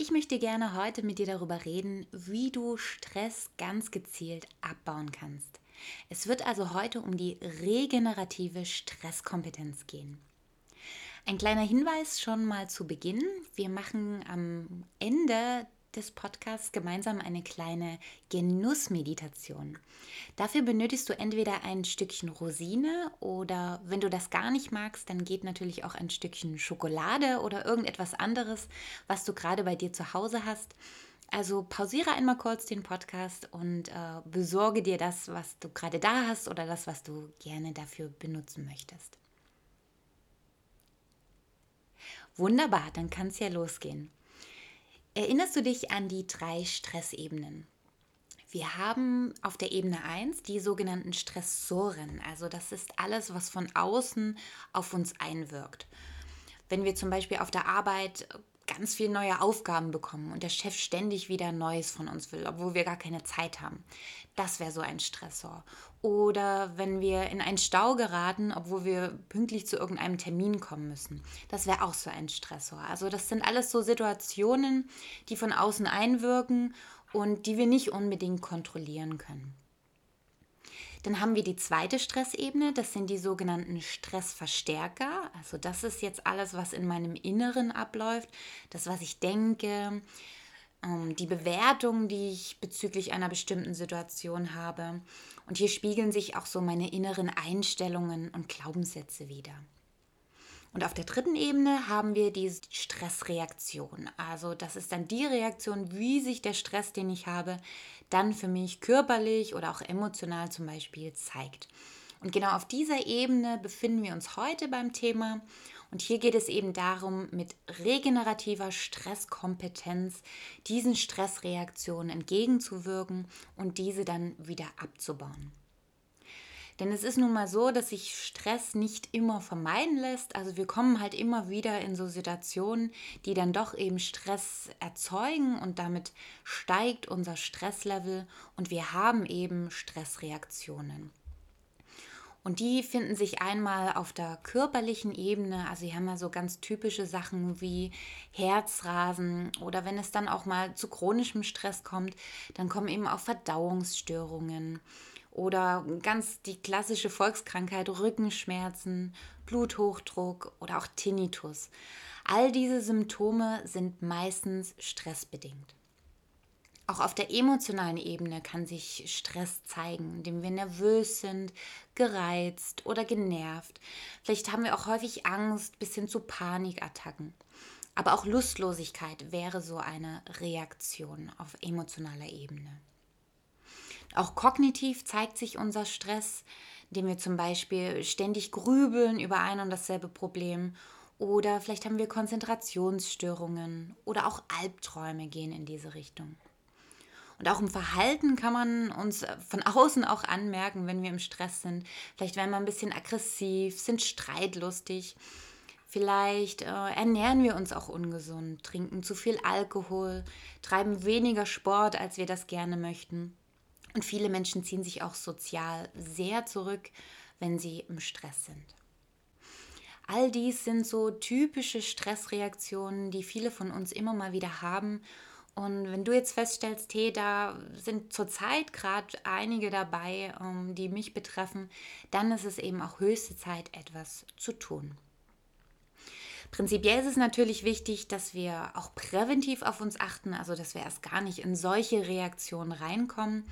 Ich möchte gerne heute mit dir darüber reden, wie du Stress ganz gezielt abbauen kannst. Es wird also heute um die regenerative Stresskompetenz gehen. Ein kleiner Hinweis schon mal zu Beginn. Wir machen am Ende des Podcasts gemeinsam eine kleine Genussmeditation. Dafür benötigst du entweder ein Stückchen Rosine oder wenn du das gar nicht magst, dann geht natürlich auch ein Stückchen Schokolade oder irgendetwas anderes, was du gerade bei dir zu Hause hast. Also pausiere einmal kurz den Podcast und äh, besorge dir das, was du gerade da hast oder das, was du gerne dafür benutzen möchtest. Wunderbar, dann kann es ja losgehen. Erinnerst du dich an die drei Stressebenen? Wir haben auf der Ebene 1 die sogenannten Stressoren. Also das ist alles, was von außen auf uns einwirkt. Wenn wir zum Beispiel auf der Arbeit ganz viele neue Aufgaben bekommen und der Chef ständig wieder Neues von uns will, obwohl wir gar keine Zeit haben. Das wäre so ein Stressor. Oder wenn wir in einen Stau geraten, obwohl wir pünktlich zu irgendeinem Termin kommen müssen. Das wäre auch so ein Stressor. Also das sind alles so Situationen, die von außen einwirken und die wir nicht unbedingt kontrollieren können. Dann haben wir die zweite Stressebene, das sind die sogenannten Stressverstärker. Also das ist jetzt alles, was in meinem Inneren abläuft, das, was ich denke, ähm, die Bewertung, die ich bezüglich einer bestimmten Situation habe. Und hier spiegeln sich auch so meine inneren Einstellungen und Glaubenssätze wieder. Und auf der dritten Ebene haben wir die Stressreaktion. Also das ist dann die Reaktion, wie sich der Stress, den ich habe, dann für mich körperlich oder auch emotional zum Beispiel zeigt. Und genau auf dieser Ebene befinden wir uns heute beim Thema. Und hier geht es eben darum, mit regenerativer Stresskompetenz diesen Stressreaktionen entgegenzuwirken und diese dann wieder abzubauen. Denn es ist nun mal so, dass sich Stress nicht immer vermeiden lässt. Also wir kommen halt immer wieder in so Situationen, die dann doch eben Stress erzeugen und damit steigt unser Stresslevel und wir haben eben Stressreaktionen. Und die finden sich einmal auf der körperlichen Ebene, also sie haben ja so ganz typische Sachen wie Herzrasen oder wenn es dann auch mal zu chronischem Stress kommt, dann kommen eben auch Verdauungsstörungen oder ganz die klassische Volkskrankheit Rückenschmerzen, Bluthochdruck oder auch Tinnitus. All diese Symptome sind meistens stressbedingt. Auch auf der emotionalen Ebene kann sich Stress zeigen, indem wir nervös sind, gereizt oder genervt. Vielleicht haben wir auch häufig Angst bis hin zu Panikattacken. Aber auch Lustlosigkeit wäre so eine Reaktion auf emotionaler Ebene. Auch kognitiv zeigt sich unser Stress, indem wir zum Beispiel ständig grübeln über ein und dasselbe Problem oder vielleicht haben wir Konzentrationsstörungen oder auch Albträume gehen in diese Richtung. Und auch im Verhalten kann man uns von außen auch anmerken, wenn wir im Stress sind. Vielleicht werden wir ein bisschen aggressiv, sind streitlustig. Vielleicht äh, ernähren wir uns auch ungesund, trinken zu viel Alkohol, treiben weniger Sport, als wir das gerne möchten. Und viele Menschen ziehen sich auch sozial sehr zurück, wenn sie im Stress sind. All dies sind so typische Stressreaktionen, die viele von uns immer mal wieder haben. Und wenn du jetzt feststellst, hey, da sind zurzeit gerade einige dabei, ähm, die mich betreffen, dann ist es eben auch höchste Zeit, etwas zu tun. Prinzipiell ist es natürlich wichtig, dass wir auch präventiv auf uns achten, also dass wir erst gar nicht in solche Reaktionen reinkommen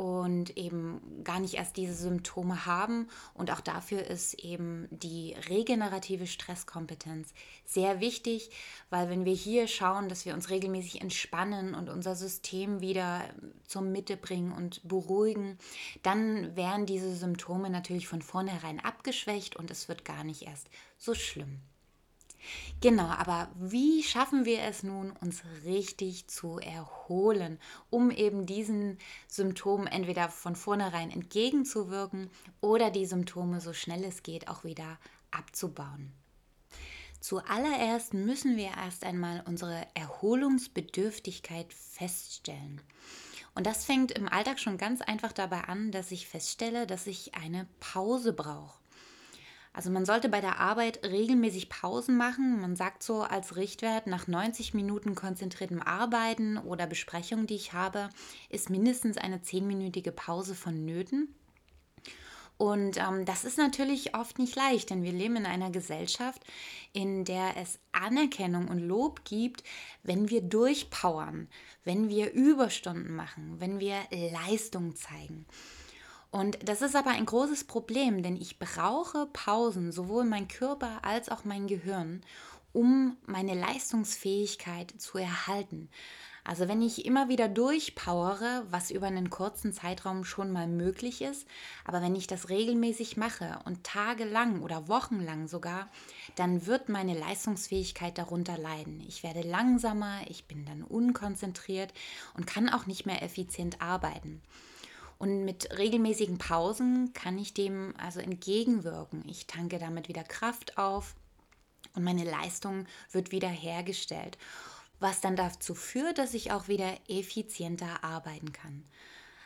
und eben gar nicht erst diese Symptome haben. Und auch dafür ist eben die regenerative Stresskompetenz sehr wichtig, weil wenn wir hier schauen, dass wir uns regelmäßig entspannen und unser System wieder zur Mitte bringen und beruhigen, dann werden diese Symptome natürlich von vornherein abgeschwächt und es wird gar nicht erst so schlimm. Genau, aber wie schaffen wir es nun, uns richtig zu erholen, um eben diesen Symptomen entweder von vornherein entgegenzuwirken oder die Symptome so schnell es geht auch wieder abzubauen? Zuallererst müssen wir erst einmal unsere Erholungsbedürftigkeit feststellen. Und das fängt im Alltag schon ganz einfach dabei an, dass ich feststelle, dass ich eine Pause brauche. Also man sollte bei der Arbeit regelmäßig Pausen machen. Man sagt so als Richtwert, nach 90 Minuten konzentriertem Arbeiten oder Besprechung, die ich habe, ist mindestens eine 10-minütige Pause vonnöten. Und ähm, das ist natürlich oft nicht leicht, denn wir leben in einer Gesellschaft, in der es Anerkennung und Lob gibt, wenn wir durchpowern, wenn wir Überstunden machen, wenn wir Leistung zeigen. Und das ist aber ein großes Problem, denn ich brauche Pausen, sowohl mein Körper als auch mein Gehirn, um meine Leistungsfähigkeit zu erhalten. Also wenn ich immer wieder durchpowere, was über einen kurzen Zeitraum schon mal möglich ist, aber wenn ich das regelmäßig mache und tagelang oder wochenlang sogar, dann wird meine Leistungsfähigkeit darunter leiden. Ich werde langsamer, ich bin dann unkonzentriert und kann auch nicht mehr effizient arbeiten. Und mit regelmäßigen Pausen kann ich dem also entgegenwirken. Ich tanke damit wieder Kraft auf und meine Leistung wird wieder hergestellt, was dann dazu führt, dass ich auch wieder effizienter arbeiten kann.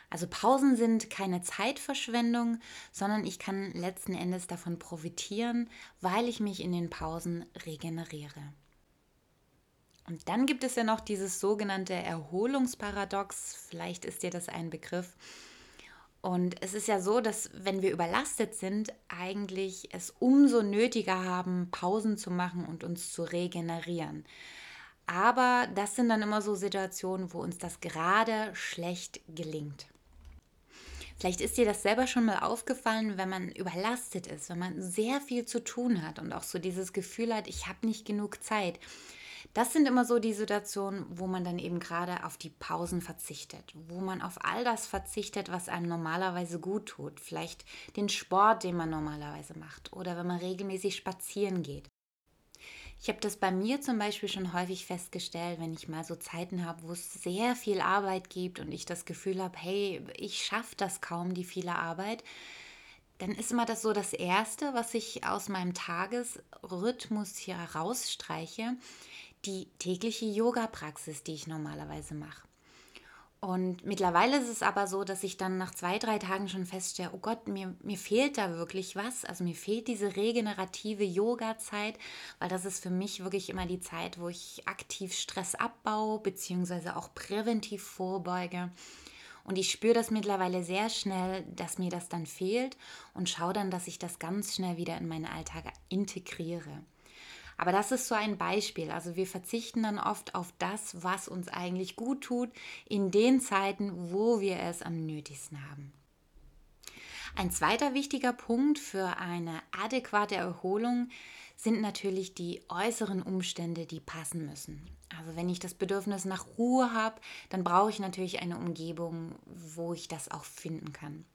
Also Pausen sind keine Zeitverschwendung, sondern ich kann letzten Endes davon profitieren, weil ich mich in den Pausen regeneriere. Und dann gibt es ja noch dieses sogenannte Erholungsparadox, vielleicht ist dir das ein Begriff. Und es ist ja so, dass wenn wir überlastet sind, eigentlich es umso nötiger haben, Pausen zu machen und uns zu regenerieren. Aber das sind dann immer so Situationen, wo uns das gerade schlecht gelingt. Vielleicht ist dir das selber schon mal aufgefallen, wenn man überlastet ist, wenn man sehr viel zu tun hat und auch so dieses Gefühl hat, ich habe nicht genug Zeit das sind immer so die Situationen, wo man dann eben gerade auf die Pausen verzichtet, wo man auf all das verzichtet, was einem normalerweise gut tut. Vielleicht den Sport, den man normalerweise macht oder wenn man regelmäßig spazieren geht. Ich habe das bei mir zum Beispiel schon häufig festgestellt, wenn ich mal so Zeiten habe, wo es sehr viel Arbeit gibt und ich das Gefühl habe, hey, ich schaffe das kaum, die viele Arbeit, dann ist immer das so das Erste, was ich aus meinem Tagesrhythmus hier rausstreiche, die tägliche Yoga-Praxis, die ich normalerweise mache. Und mittlerweile ist es aber so, dass ich dann nach zwei, drei Tagen schon feststelle, oh Gott, mir, mir fehlt da wirklich was. Also mir fehlt diese regenerative Yoga-Zeit, weil das ist für mich wirklich immer die Zeit, wo ich aktiv Stress abbaue, beziehungsweise auch präventiv vorbeuge. Und ich spüre das mittlerweile sehr schnell, dass mir das dann fehlt und schaue dann, dass ich das ganz schnell wieder in meinen Alltag integriere. Aber das ist so ein Beispiel. Also wir verzichten dann oft auf das, was uns eigentlich gut tut, in den Zeiten, wo wir es am nötigsten haben. Ein zweiter wichtiger Punkt für eine adäquate Erholung sind natürlich die äußeren Umstände, die passen müssen. Also wenn ich das Bedürfnis nach Ruhe habe, dann brauche ich natürlich eine Umgebung, wo ich das auch finden kann.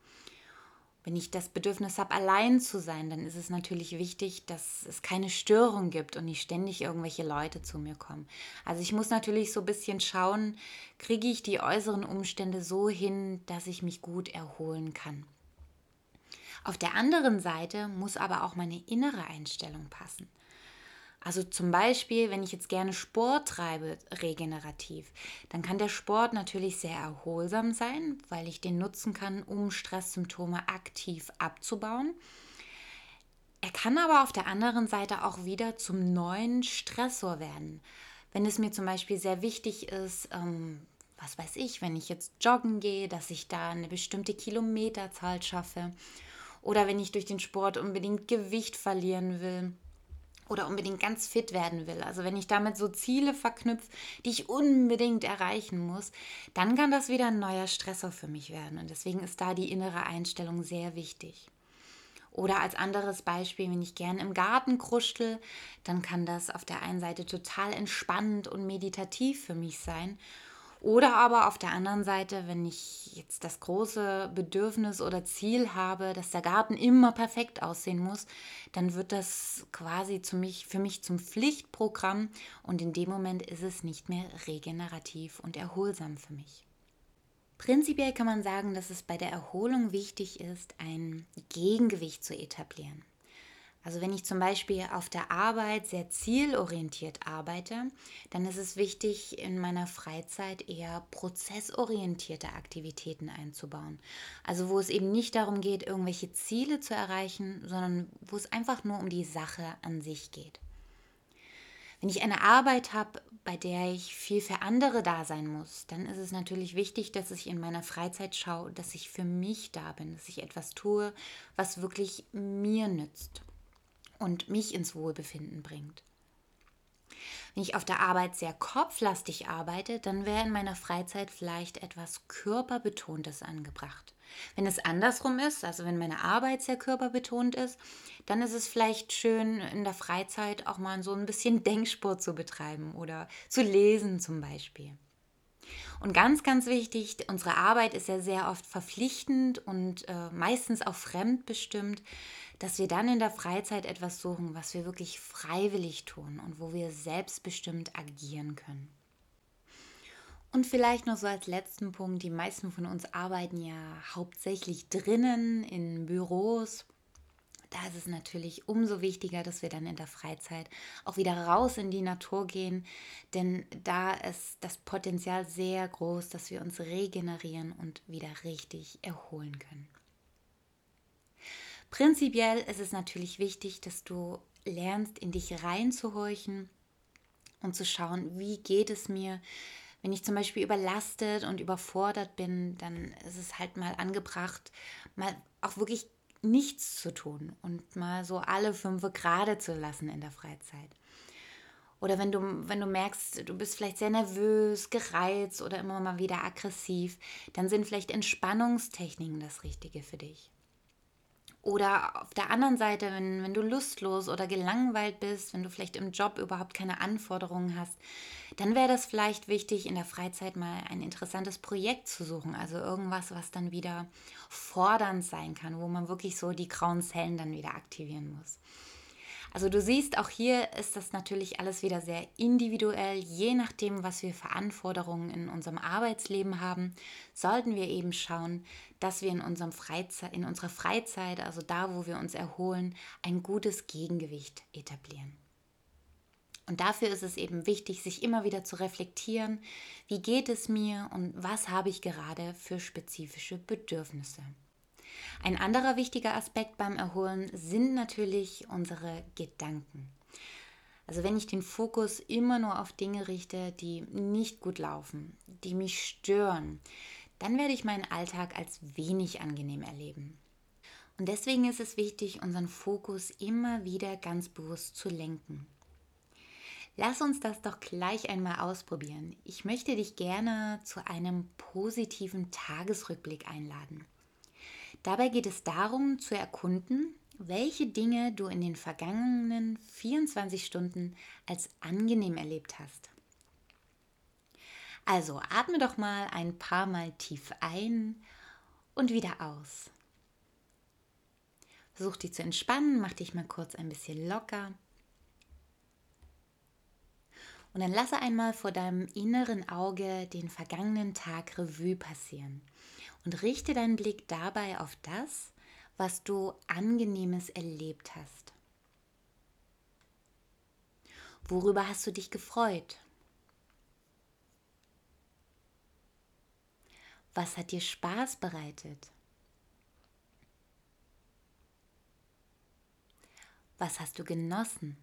Wenn ich das Bedürfnis habe, allein zu sein, dann ist es natürlich wichtig, dass es keine Störung gibt und nicht ständig irgendwelche Leute zu mir kommen. Also ich muss natürlich so ein bisschen schauen, kriege ich die äußeren Umstände so hin, dass ich mich gut erholen kann. Auf der anderen Seite muss aber auch meine innere Einstellung passen. Also zum Beispiel, wenn ich jetzt gerne Sport treibe, regenerativ, dann kann der Sport natürlich sehr erholsam sein, weil ich den nutzen kann, um Stresssymptome aktiv abzubauen. Er kann aber auf der anderen Seite auch wieder zum neuen Stressor werden. Wenn es mir zum Beispiel sehr wichtig ist, ähm, was weiß ich, wenn ich jetzt joggen gehe, dass ich da eine bestimmte Kilometerzahl schaffe. Oder wenn ich durch den Sport unbedingt Gewicht verlieren will oder unbedingt ganz fit werden will, also wenn ich damit so Ziele verknüpfe, die ich unbedingt erreichen muss, dann kann das wieder ein neuer Stressor für mich werden. Und deswegen ist da die innere Einstellung sehr wichtig. Oder als anderes Beispiel, wenn ich gern im Garten kruschel, dann kann das auf der einen Seite total entspannend und meditativ für mich sein. Oder aber auf der anderen Seite, wenn ich jetzt das große Bedürfnis oder Ziel habe, dass der Garten immer perfekt aussehen muss, dann wird das quasi zu mich, für mich zum Pflichtprogramm und in dem Moment ist es nicht mehr regenerativ und erholsam für mich. Prinzipiell kann man sagen, dass es bei der Erholung wichtig ist, ein Gegengewicht zu etablieren. Also wenn ich zum Beispiel auf der Arbeit sehr zielorientiert arbeite, dann ist es wichtig, in meiner Freizeit eher prozessorientierte Aktivitäten einzubauen. Also wo es eben nicht darum geht, irgendwelche Ziele zu erreichen, sondern wo es einfach nur um die Sache an sich geht. Wenn ich eine Arbeit habe, bei der ich viel für andere da sein muss, dann ist es natürlich wichtig, dass ich in meiner Freizeit schaue, dass ich für mich da bin, dass ich etwas tue, was wirklich mir nützt und mich ins Wohlbefinden bringt. Wenn ich auf der Arbeit sehr kopflastig arbeite, dann wäre in meiner Freizeit vielleicht etwas Körperbetontes angebracht. Wenn es andersrum ist, also wenn meine Arbeit sehr körperbetont ist, dann ist es vielleicht schön, in der Freizeit auch mal so ein bisschen Denksport zu betreiben oder zu lesen zum Beispiel. Und ganz, ganz wichtig, unsere Arbeit ist ja sehr oft verpflichtend und äh, meistens auch fremdbestimmt dass wir dann in der Freizeit etwas suchen, was wir wirklich freiwillig tun und wo wir selbstbestimmt agieren können. Und vielleicht noch so als letzten Punkt, die meisten von uns arbeiten ja hauptsächlich drinnen in Büros. Da ist es natürlich umso wichtiger, dass wir dann in der Freizeit auch wieder raus in die Natur gehen, denn da ist das Potenzial sehr groß, dass wir uns regenerieren und wieder richtig erholen können. Prinzipiell ist es natürlich wichtig, dass du lernst, in dich reinzuhorchen und zu schauen, wie geht es mir. Wenn ich zum Beispiel überlastet und überfordert bin, dann ist es halt mal angebracht, mal auch wirklich nichts zu tun und mal so alle fünf gerade zu lassen in der Freizeit. Oder wenn du, wenn du merkst, du bist vielleicht sehr nervös, gereizt oder immer mal wieder aggressiv, dann sind vielleicht Entspannungstechniken das Richtige für dich. Oder auf der anderen Seite, wenn, wenn du lustlos oder gelangweilt bist, wenn du vielleicht im Job überhaupt keine Anforderungen hast, dann wäre das vielleicht wichtig, in der Freizeit mal ein interessantes Projekt zu suchen. Also irgendwas, was dann wieder fordernd sein kann, wo man wirklich so die grauen Zellen dann wieder aktivieren muss. Also du siehst, auch hier ist das natürlich alles wieder sehr individuell. Je nachdem, was wir für Anforderungen in unserem Arbeitsleben haben, sollten wir eben schauen, dass wir in, unserem Freizeit, in unserer Freizeit, also da, wo wir uns erholen, ein gutes Gegengewicht etablieren. Und dafür ist es eben wichtig, sich immer wieder zu reflektieren, wie geht es mir und was habe ich gerade für spezifische Bedürfnisse. Ein anderer wichtiger Aspekt beim Erholen sind natürlich unsere Gedanken. Also wenn ich den Fokus immer nur auf Dinge richte, die nicht gut laufen, die mich stören, dann werde ich meinen Alltag als wenig angenehm erleben. Und deswegen ist es wichtig, unseren Fokus immer wieder ganz bewusst zu lenken. Lass uns das doch gleich einmal ausprobieren. Ich möchte dich gerne zu einem positiven Tagesrückblick einladen. Dabei geht es darum zu erkunden, welche Dinge du in den vergangenen 24 Stunden als angenehm erlebt hast. Also atme doch mal ein paar Mal tief ein und wieder aus. Versuch dich zu entspannen, mach dich mal kurz ein bisschen locker. Und dann lasse einmal vor deinem inneren Auge den vergangenen Tag Revue passieren und richte deinen Blick dabei auf das, was du angenehmes erlebt hast. Worüber hast du dich gefreut? Was hat dir Spaß bereitet? Was hast du genossen?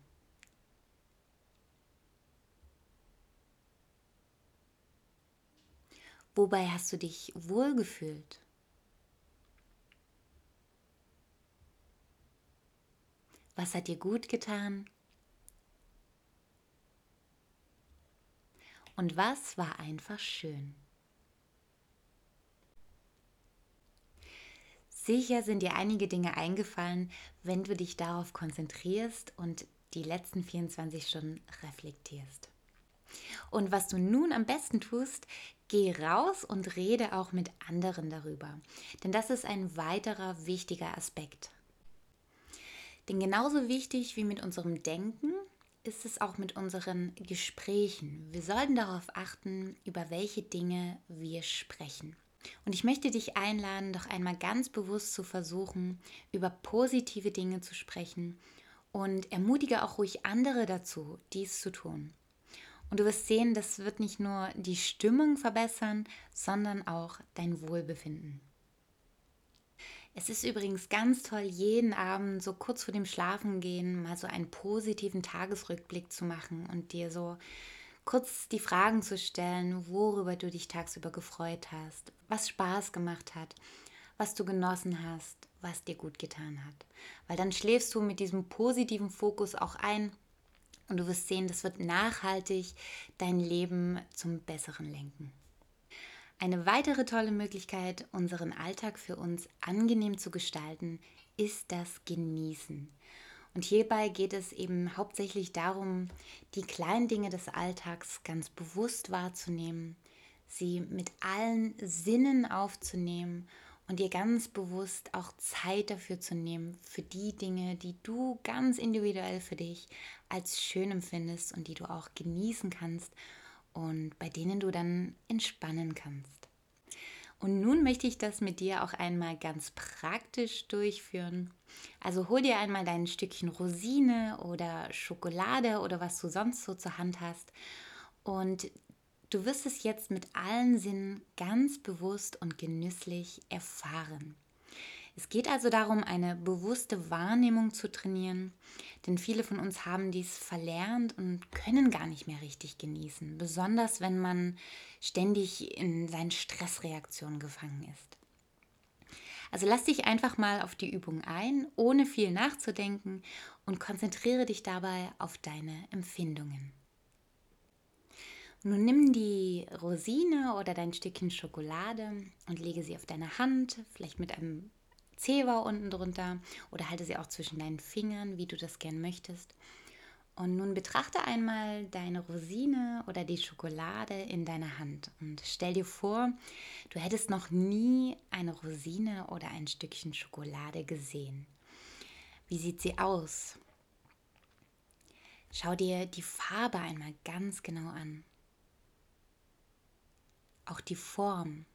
Wobei hast du dich wohlgefühlt? Was hat dir gut getan? Und was war einfach schön? Sicher sind dir einige Dinge eingefallen, wenn du dich darauf konzentrierst und die letzten 24 Stunden reflektierst. Und was du nun am besten tust, geh raus und rede auch mit anderen darüber. Denn das ist ein weiterer wichtiger Aspekt. Denn genauso wichtig wie mit unserem Denken ist es auch mit unseren Gesprächen. Wir sollten darauf achten, über welche Dinge wir sprechen. Und ich möchte dich einladen, doch einmal ganz bewusst zu versuchen, über positive Dinge zu sprechen und ermutige auch ruhig andere dazu, dies zu tun. Und du wirst sehen, das wird nicht nur die Stimmung verbessern, sondern auch dein Wohlbefinden. Es ist übrigens ganz toll, jeden Abend so kurz vor dem Schlafengehen mal so einen positiven Tagesrückblick zu machen und dir so kurz die Fragen zu stellen, worüber du dich tagsüber gefreut hast, was Spaß gemacht hat, was du genossen hast, was dir gut getan hat. Weil dann schläfst du mit diesem positiven Fokus auch ein und du wirst sehen, das wird nachhaltig dein Leben zum Besseren lenken. Eine weitere tolle Möglichkeit, unseren Alltag für uns angenehm zu gestalten, ist das Genießen. Und hierbei geht es eben hauptsächlich darum, die kleinen Dinge des Alltags ganz bewusst wahrzunehmen, sie mit allen Sinnen aufzunehmen und dir ganz bewusst auch Zeit dafür zu nehmen, für die Dinge, die du ganz individuell für dich als schön empfindest und die du auch genießen kannst und bei denen du dann entspannen kannst. Und nun möchte ich das mit dir auch einmal ganz praktisch durchführen. Also hol dir einmal dein Stückchen Rosine oder Schokolade oder was du sonst so zur Hand hast und du wirst es jetzt mit allen Sinnen ganz bewusst und genüsslich erfahren. Es geht also darum, eine bewusste Wahrnehmung zu trainieren, denn viele von uns haben dies verlernt und können gar nicht mehr richtig genießen, besonders wenn man ständig in seinen Stressreaktionen gefangen ist. Also lass dich einfach mal auf die Übung ein, ohne viel nachzudenken und konzentriere dich dabei auf deine Empfindungen. Nun nimm die Rosine oder dein Stückchen Schokolade und lege sie auf deine Hand, vielleicht mit einem Zewa unten drunter oder halte sie auch zwischen deinen Fingern, wie du das gern möchtest. Und nun betrachte einmal deine Rosine oder die Schokolade in deiner Hand und stell dir vor, du hättest noch nie eine Rosine oder ein Stückchen Schokolade gesehen. Wie sieht sie aus? Schau dir die Farbe einmal ganz genau an. Auch die Form.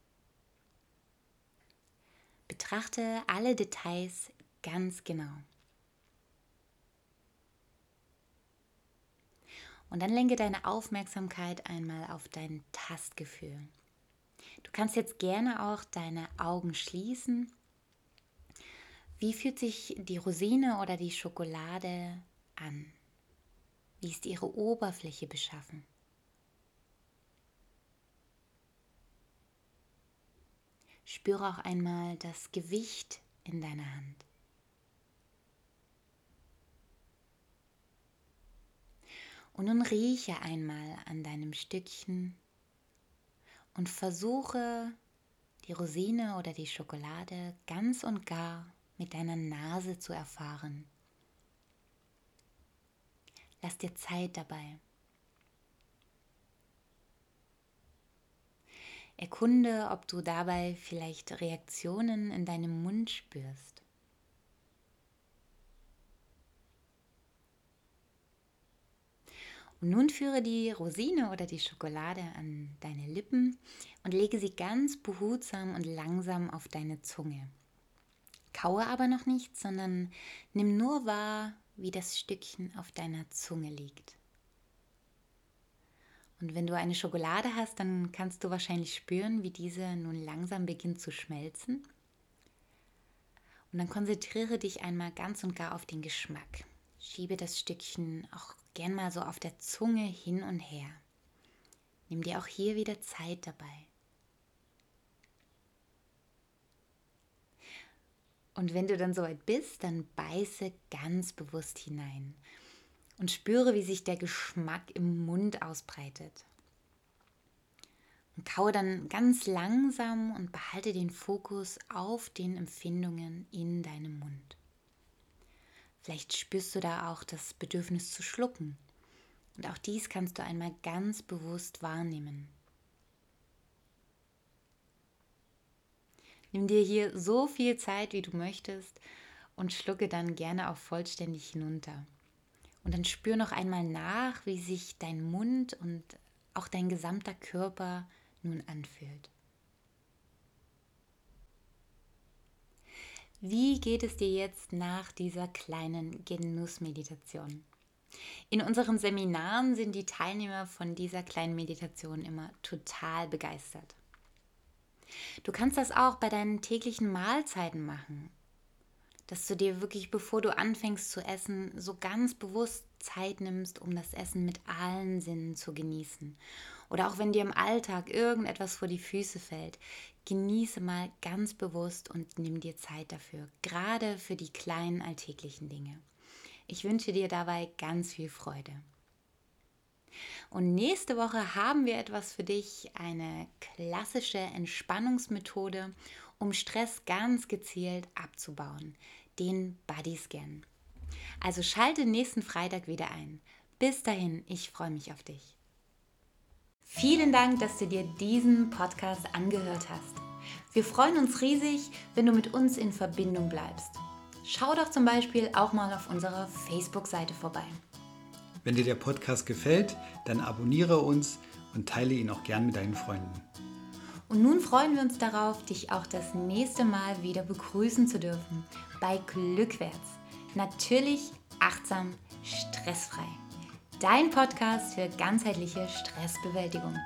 Betrachte alle Details ganz genau. Und dann lenke deine Aufmerksamkeit einmal auf dein Tastgefühl. Du kannst jetzt gerne auch deine Augen schließen. Wie fühlt sich die Rosine oder die Schokolade an? Wie ist ihre Oberfläche beschaffen? Spüre auch einmal das Gewicht in deiner Hand. Und nun rieche einmal an deinem Stückchen und versuche die Rosine oder die Schokolade ganz und gar mit deiner Nase zu erfahren. Lass dir Zeit dabei. Erkunde, ob du dabei vielleicht Reaktionen in deinem Mund spürst. Und nun führe die Rosine oder die Schokolade an deine Lippen und lege sie ganz behutsam und langsam auf deine Zunge. Kaue aber noch nicht, sondern nimm nur wahr, wie das Stückchen auf deiner Zunge liegt. Und wenn du eine Schokolade hast, dann kannst du wahrscheinlich spüren, wie diese nun langsam beginnt zu schmelzen. Und dann konzentriere dich einmal ganz und gar auf den Geschmack. Schiebe das Stückchen auch gern mal so auf der Zunge hin und her. Nimm dir auch hier wieder Zeit dabei. Und wenn du dann soweit bist, dann beiße ganz bewusst hinein und spüre, wie sich der Geschmack im Mund ausbreitet. Und kaue dann ganz langsam und behalte den Fokus auf den Empfindungen in deinem Mund. Vielleicht spürst du da auch das Bedürfnis zu schlucken Und auch dies kannst du einmal ganz bewusst wahrnehmen. Nimm dir hier so viel Zeit, wie du möchtest und schlucke dann gerne auch vollständig hinunter. Und dann spür noch einmal nach, wie sich dein Mund und auch dein gesamter Körper nun anfühlt. Wie geht es dir jetzt nach dieser kleinen Genussmeditation? In unseren Seminaren sind die Teilnehmer von dieser kleinen Meditation immer total begeistert. Du kannst das auch bei deinen täglichen Mahlzeiten machen dass du dir wirklich, bevor du anfängst zu essen, so ganz bewusst Zeit nimmst, um das Essen mit allen Sinnen zu genießen. Oder auch wenn dir im Alltag irgendetwas vor die Füße fällt, genieße mal ganz bewusst und nimm dir Zeit dafür, gerade für die kleinen alltäglichen Dinge. Ich wünsche dir dabei ganz viel Freude. Und nächste Woche haben wir etwas für dich, eine klassische Entspannungsmethode, um Stress ganz gezielt abzubauen den Bodyscan. Also schalte nächsten Freitag wieder ein. Bis dahin, ich freue mich auf dich. Vielen Dank, dass du dir diesen Podcast angehört hast. Wir freuen uns riesig, wenn du mit uns in Verbindung bleibst. Schau doch zum Beispiel auch mal auf unserer Facebook-Seite vorbei. Wenn dir der Podcast gefällt, dann abonniere uns und teile ihn auch gern mit deinen Freunden. Und nun freuen wir uns darauf, dich auch das nächste Mal wieder begrüßen zu dürfen bei Glückwärts. Natürlich achtsam, stressfrei. Dein Podcast für ganzheitliche Stressbewältigung.